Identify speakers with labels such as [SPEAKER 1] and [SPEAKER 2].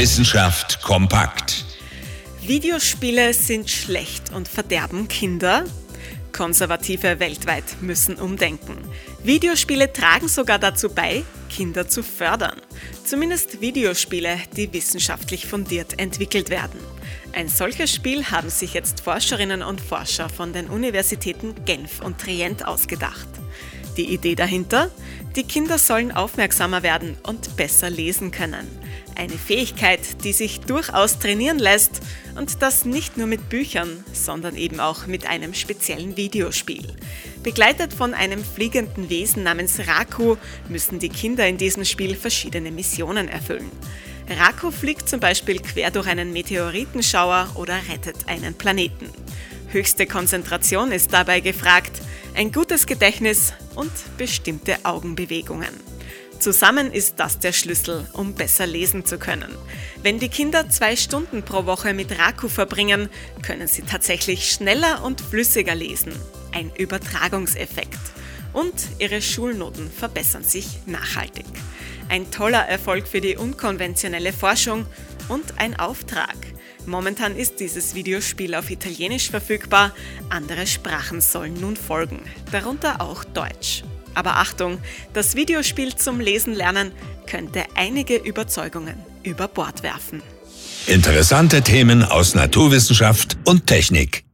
[SPEAKER 1] Wissenschaft kompakt.
[SPEAKER 2] Videospiele sind schlecht und verderben Kinder? Konservative weltweit müssen umdenken. Videospiele tragen sogar dazu bei, Kinder zu fördern. Zumindest Videospiele, die wissenschaftlich fundiert entwickelt werden. Ein solches Spiel haben sich jetzt Forscherinnen und Forscher von den Universitäten Genf und Trient ausgedacht. Die Idee dahinter? Die Kinder sollen aufmerksamer werden und besser lesen können. Eine Fähigkeit, die sich durchaus trainieren lässt und das nicht nur mit Büchern, sondern eben auch mit einem speziellen Videospiel. Begleitet von einem fliegenden Wesen namens Raku müssen die Kinder in diesem Spiel verschiedene Missionen erfüllen. Raku fliegt zum Beispiel quer durch einen Meteoritenschauer oder rettet einen Planeten. Höchste Konzentration ist dabei gefragt, ein gutes Gedächtnis und bestimmte Augenbewegungen. Zusammen ist das der Schlüssel, um besser lesen zu können. Wenn die Kinder zwei Stunden pro Woche mit Raku verbringen, können sie tatsächlich schneller und flüssiger lesen. Ein Übertragungseffekt. Und ihre Schulnoten verbessern sich nachhaltig. Ein toller Erfolg für die unkonventionelle Forschung und ein Auftrag. Momentan ist dieses Videospiel auf Italienisch verfügbar, andere Sprachen sollen nun folgen, darunter auch Deutsch. Aber Achtung, das Videospiel zum Lesen lernen könnte einige Überzeugungen über Bord werfen.
[SPEAKER 1] Interessante Themen aus Naturwissenschaft und Technik.